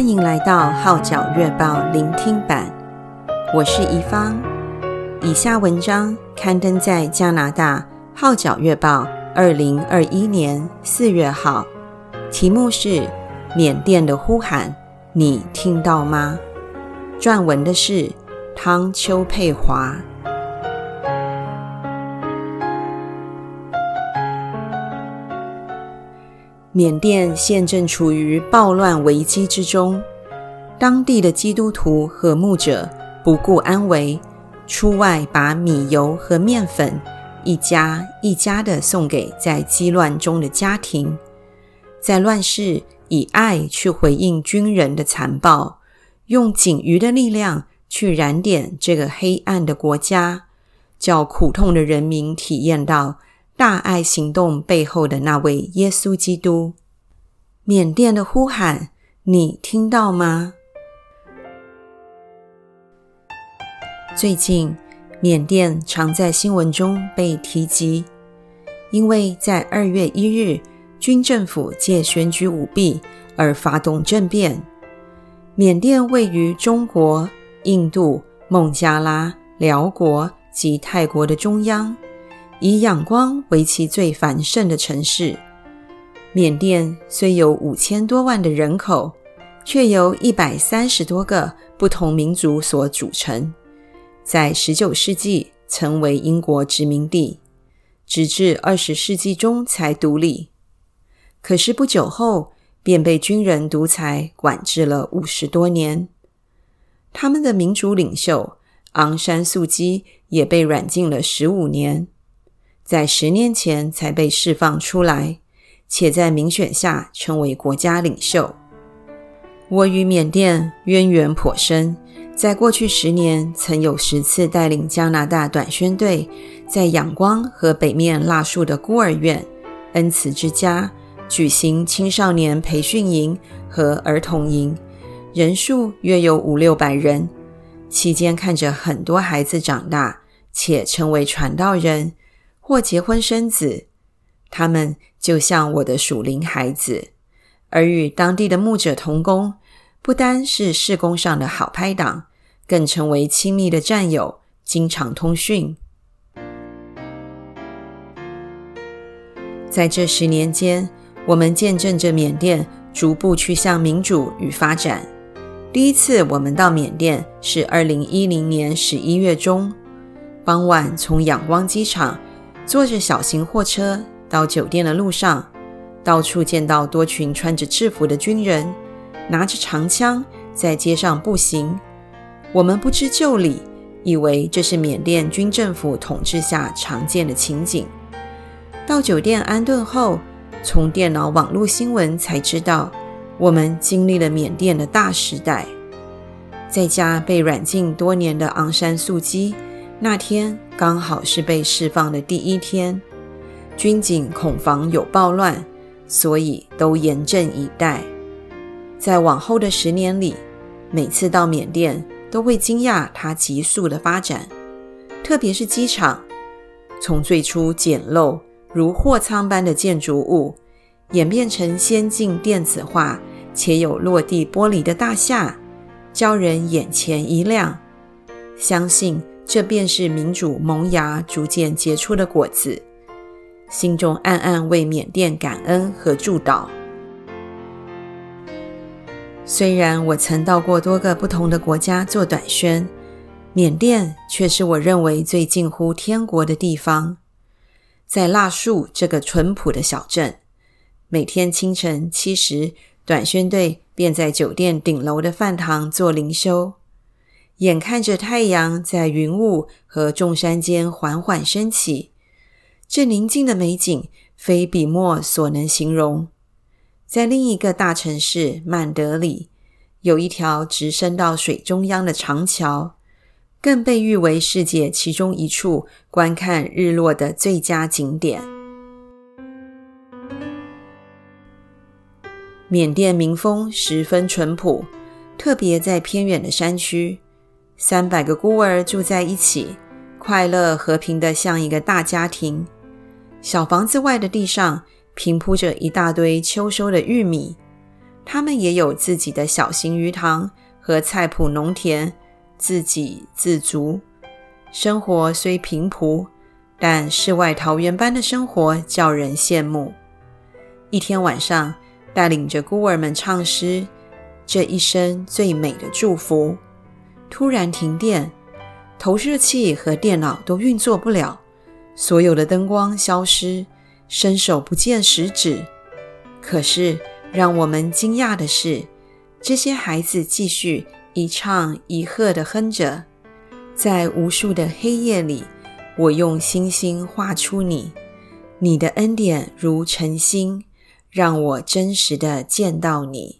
欢迎来到《号角月报》聆听版，我是宜芳。以下文章刊登在加拿大《号角月报》二零二一年四月号，题目是《缅甸的呼喊》，你听到吗？撰文的是汤秋佩华。缅甸现正处于暴乱危机之中，当地的基督徒和牧者不顾安危，出外把米油和面粉一家一家的送给在饥乱中的家庭，在乱世以爱去回应军人的残暴，用仅余的力量去燃点这个黑暗的国家，叫苦痛的人民体验到。大爱行动背后的那位耶稣基督，缅甸的呼喊，你听到吗？最近，缅甸常在新闻中被提及，因为在二月一日，军政府借选举舞弊而发动政变。缅甸位于中国、印度、孟加拉、寮国及泰国的中央。以仰光为其最繁盛的城市，缅甸虽有五千多万的人口，却由一百三十多个不同民族所组成。在十九世纪曾为英国殖民地，直至二十世纪中才独立。可是不久后便被军人独裁管制了五十多年。他们的民族领袖昂山素姬也被软禁了十五年。在十年前才被释放出来，且在民选下成为国家领袖。我与缅甸渊源颇深，在过去十年曾有十次带领加拿大短宣队，在仰光和北面腊树的孤儿院、恩慈之家举行青少年培训营和儿童营，人数约有五六百人。期间看着很多孩子长大，且成为传道人。或结婚生子，他们就像我的属灵孩子，而与当地的牧者同工，不单是事工上的好拍档，更成为亲密的战友，经常通讯。在这十年间，我们见证着缅甸逐步趋向民主与发展。第一次我们到缅甸是二零一零年十一月中，傍晚从仰光机场。坐着小型货车到酒店的路上，到处见到多群穿着制服的军人，拿着长枪在街上步行。我们不知就里，以为这是缅甸军政府统治下常见的情景。到酒店安顿后，从电脑网络新闻才知道，我们经历了缅甸的大时代。在家被软禁多年的昂山素姬。那天刚好是被释放的第一天，军警恐防有暴乱，所以都严阵以待。在往后的十年里，每次到缅甸都会惊讶它急速的发展，特别是机场，从最初简陋如货仓般的建筑物，演变成先进电子化且有落地玻璃的大厦，叫人眼前一亮。相信。这便是民主萌芽逐渐结出的果子，心中暗暗为缅甸感恩和祝祷。虽然我曾到过多个不同的国家做短宣，缅甸却是我认为最近乎天国的地方。在腊树这个淳朴的小镇，每天清晨七时，短宣队便在酒店顶楼的饭堂做灵修。眼看着太阳在云雾和众山间缓缓升起，这宁静的美景非笔墨所能形容。在另一个大城市曼德里，有一条直伸到水中央的长桥，更被誉为世界其中一处观看日落的最佳景点。缅甸民风十分淳朴，特别在偏远的山区。三百个孤儿住在一起，快乐和平的像一个大家庭。小房子外的地上平铺着一大堆秋收的玉米，他们也有自己的小型鱼塘和菜圃农田，自给自足，生活虽平朴，但世外桃源般的生活叫人羡慕。一天晚上，带领着孤儿们唱诗，这一生最美的祝福。突然停电，投射器和电脑都运作不了，所有的灯光消失，伸手不见十指。可是，让我们惊讶的是，这些孩子继续一唱一和的哼着。在无数的黑夜里，我用星星画出你，你的恩典如晨星，让我真实的见到你。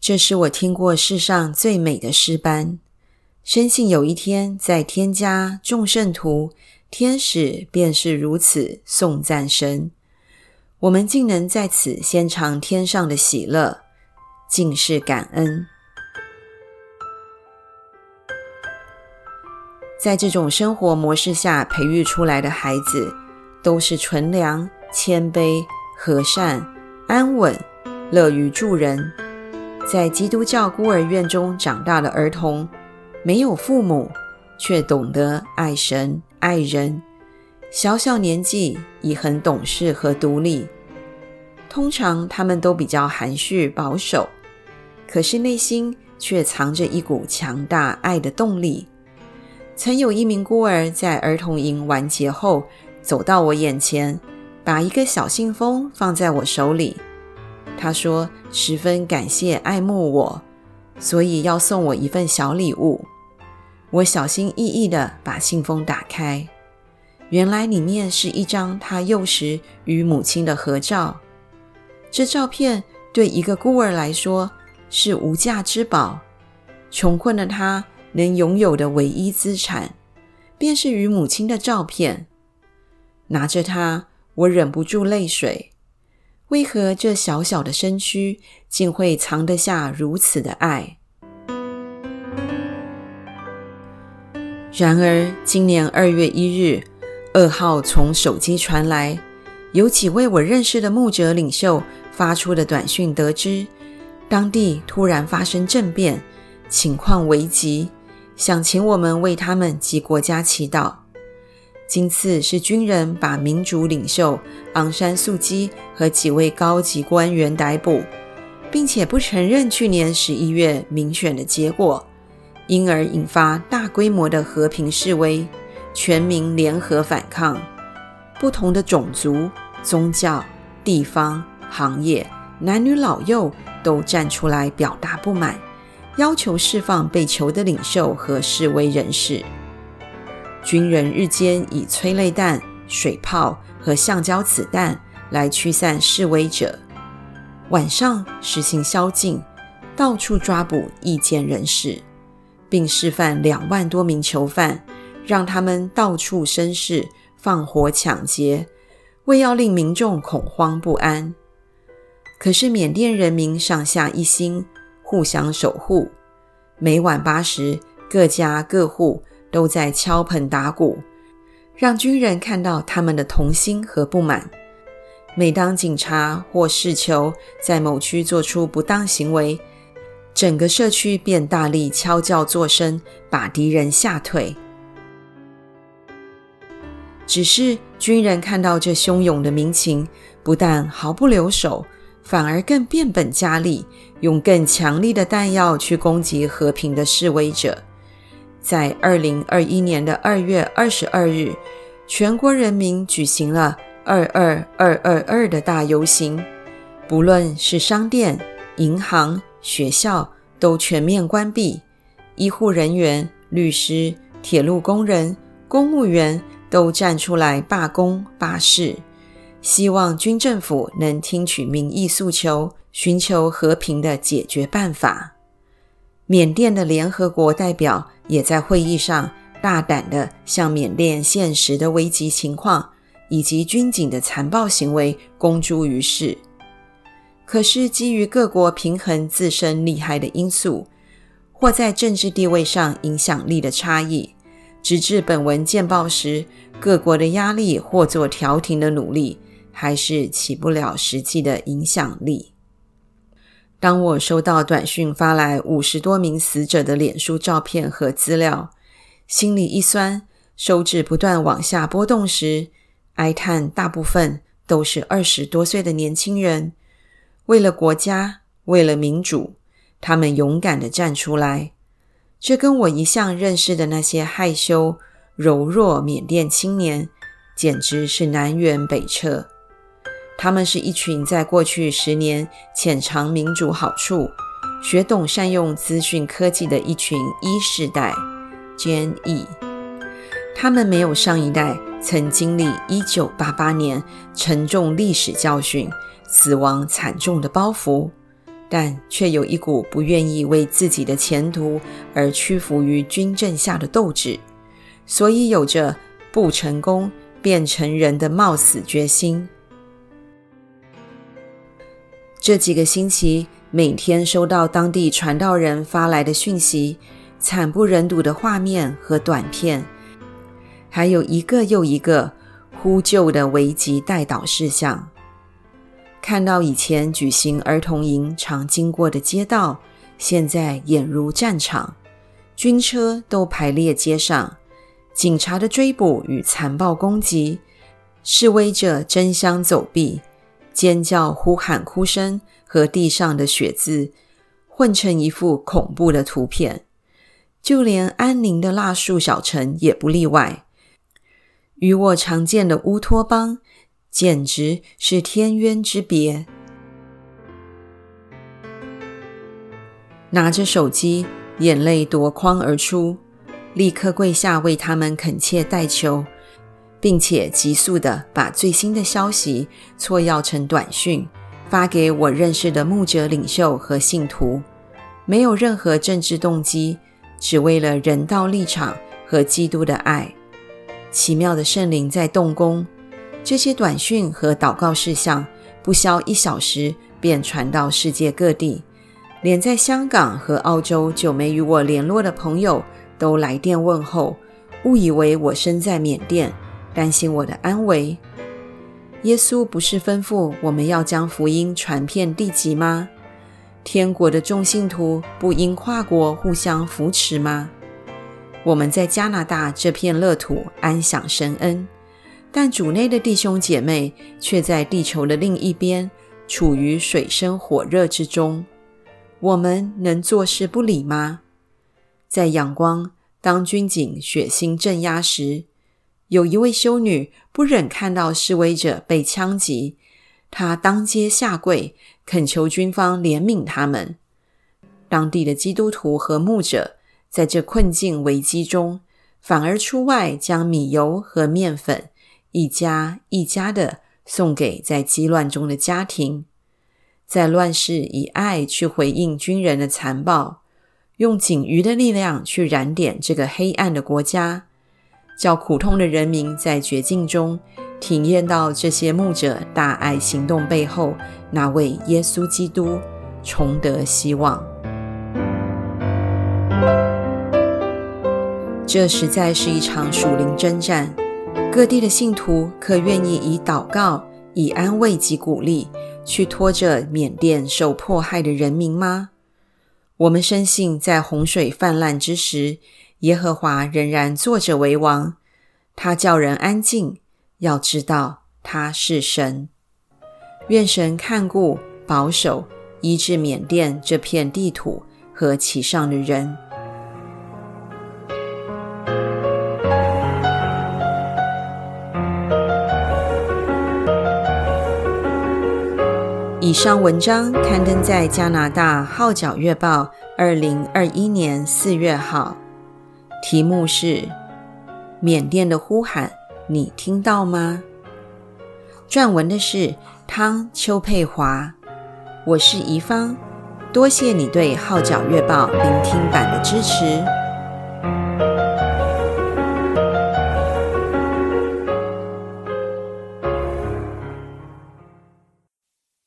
这是我听过世上最美的诗班。深信有一天，在天家众圣徒、天使便是如此颂赞神。我们竟能在此先尝天上的喜乐，尽是感恩。在这种生活模式下培育出来的孩子，都是纯良、谦卑、和善、安稳、乐于助人。在基督教孤儿院中长大的儿童，没有父母，却懂得爱神、爱人。小小年纪已很懂事和独立，通常他们都比较含蓄保守，可是内心却藏着一股强大爱的动力。曾有一名孤儿在儿童营完结后，走到我眼前，把一个小信封放在我手里。他说十分感谢爱慕我，所以要送我一份小礼物。我小心翼翼地把信封打开。原来里面是一张他幼时与母亲的合照。这照片对一个孤儿来说是无价之宝。穷困的他能拥有的唯一资产，便是与母亲的照片。拿着它，我忍不住泪水。为何这小小的身躯竟会藏得下如此的爱？然而，今年二月一日。噩耗从手机传来，有几位我认识的牧者领袖发出的短讯，得知当地突然发生政变，情况危急，想请我们为他们及国家祈祷。今次是军人把民主领袖昂山素姬和几位高级官员逮捕，并且不承认去年十一月民选的结果，因而引发大规模的和平示威。全民联合反抗，不同的种族、宗教、地方、行业、男女老幼都站出来表达不满，要求释放被囚的领袖和示威人士。军人日间以催泪弹、水炮和橡胶子弹来驱散示威者，晚上实行宵禁，到处抓捕异见人士，并释放两万多名囚犯。让他们到处生事、放火抢劫，为要令民众恐慌不安。可是缅甸人民上下一心，互相守护。每晚八时，各家各户都在敲盆打鼓，让军人看到他们的童心和不满。每当警察或士酋在某区做出不当行为，整个社区便大力敲叫作声，把敌人吓退。只是军人看到这汹涌的民情，不但毫不留手，反而更变本加厉，用更强力的弹药去攻击和平的示威者。在二零二一年的二月二十二日，全国人民举行了“二二二二二”的大游行，不论是商店、银行、学校，都全面关闭，医护人员、律师、铁路工人、公务员。都站出来罢工罢市，希望军政府能听取民意诉求，寻求和平的解决办法。缅甸的联合国代表也在会议上大胆地向缅甸现实的危急情况以及军警的残暴行为公诸于世。可是，基于各国平衡自身利害的因素，或在政治地位上影响力的差异。直至本文见报时，各国的压力或做调停的努力，还是起不了实际的影响力。当我收到短讯发来五十多名死者的脸书照片和资料，心里一酸，手指不断往下拨动时，哀叹大部分都是二十多岁的年轻人，为了国家，为了民主，他们勇敢地站出来。这跟我一向认识的那些害羞柔弱缅甸青年，简直是南辕北辙。他们是一群在过去十年浅尝民主好处、学懂善用资讯科技的一群 E 世代 （Gen E）。他们没有上一代曾经历1988年沉重历史教训、死亡惨重的包袱。但却有一股不愿意为自己的前途而屈服于军政下的斗志，所以有着不成功便成仁的冒死决心。这几个星期，每天收到当地传道人发来的讯息，惨不忍睹的画面和短片，还有一个又一个呼救的危急代祷事项。看到以前举行儿童营常经过的街道，现在俨如战场，军车都排列街上，警察的追捕与残暴攻击，示威者争相走避，尖叫、呼喊、哭声和地上的血渍混成一幅恐怖的图片，就连安宁的蜡树小城也不例外。与我常见的乌托邦。简直是天渊之别。拿着手机，眼泪夺眶而出，立刻跪下为他们恳切代求，并且急速地把最新的消息错要成短讯，发给我认识的牧者领袖和信徒，没有任何政治动机，只为了人道立场和基督的爱。奇妙的圣灵在动工。这些短讯和祷告事项，不消一小时便传到世界各地，连在香港和澳洲久没与我联络的朋友都来电问候，误以为我身在缅甸，担心我的安危。耶稣不是吩咐我们要将福音传遍地极吗？天国的众信徒不应跨国互相扶持吗？我们在加拿大这片乐土安享神恩。但主内的弟兄姐妹却在地球的另一边，处于水深火热之中。我们能坐视不理吗？在仰光，当军警血腥镇压时，有一位修女不忍看到示威者被枪击，她当街下跪，恳求军方怜悯他们。当地的基督徒和牧者在这困境危机中，反而出外将米油和面粉。一家一家的送给在激乱中的家庭，在乱世以爱去回应军人的残暴，用仅余的力量去燃点这个黑暗的国家，叫苦痛的人民在绝境中体验到这些牧者大爱行动背后那位耶稣基督，重得希望。这实在是一场属灵征战。各地的信徒可愿意以祷告、以安慰及鼓励，去拖着缅甸受迫害的人民吗？我们深信，在洪水泛滥之时，耶和华仍然坐着为王。他叫人安静，要知道他是神。愿神看顾、保守、医治缅甸这片地土和其上的人。以上文章刊登在加拿大《号角月报》二零二一年四月号，题目是《缅甸的呼喊》，你听到吗？撰文的是汤邱佩华，我是宜芳，多谢你对《号角月报》聆听版的支持。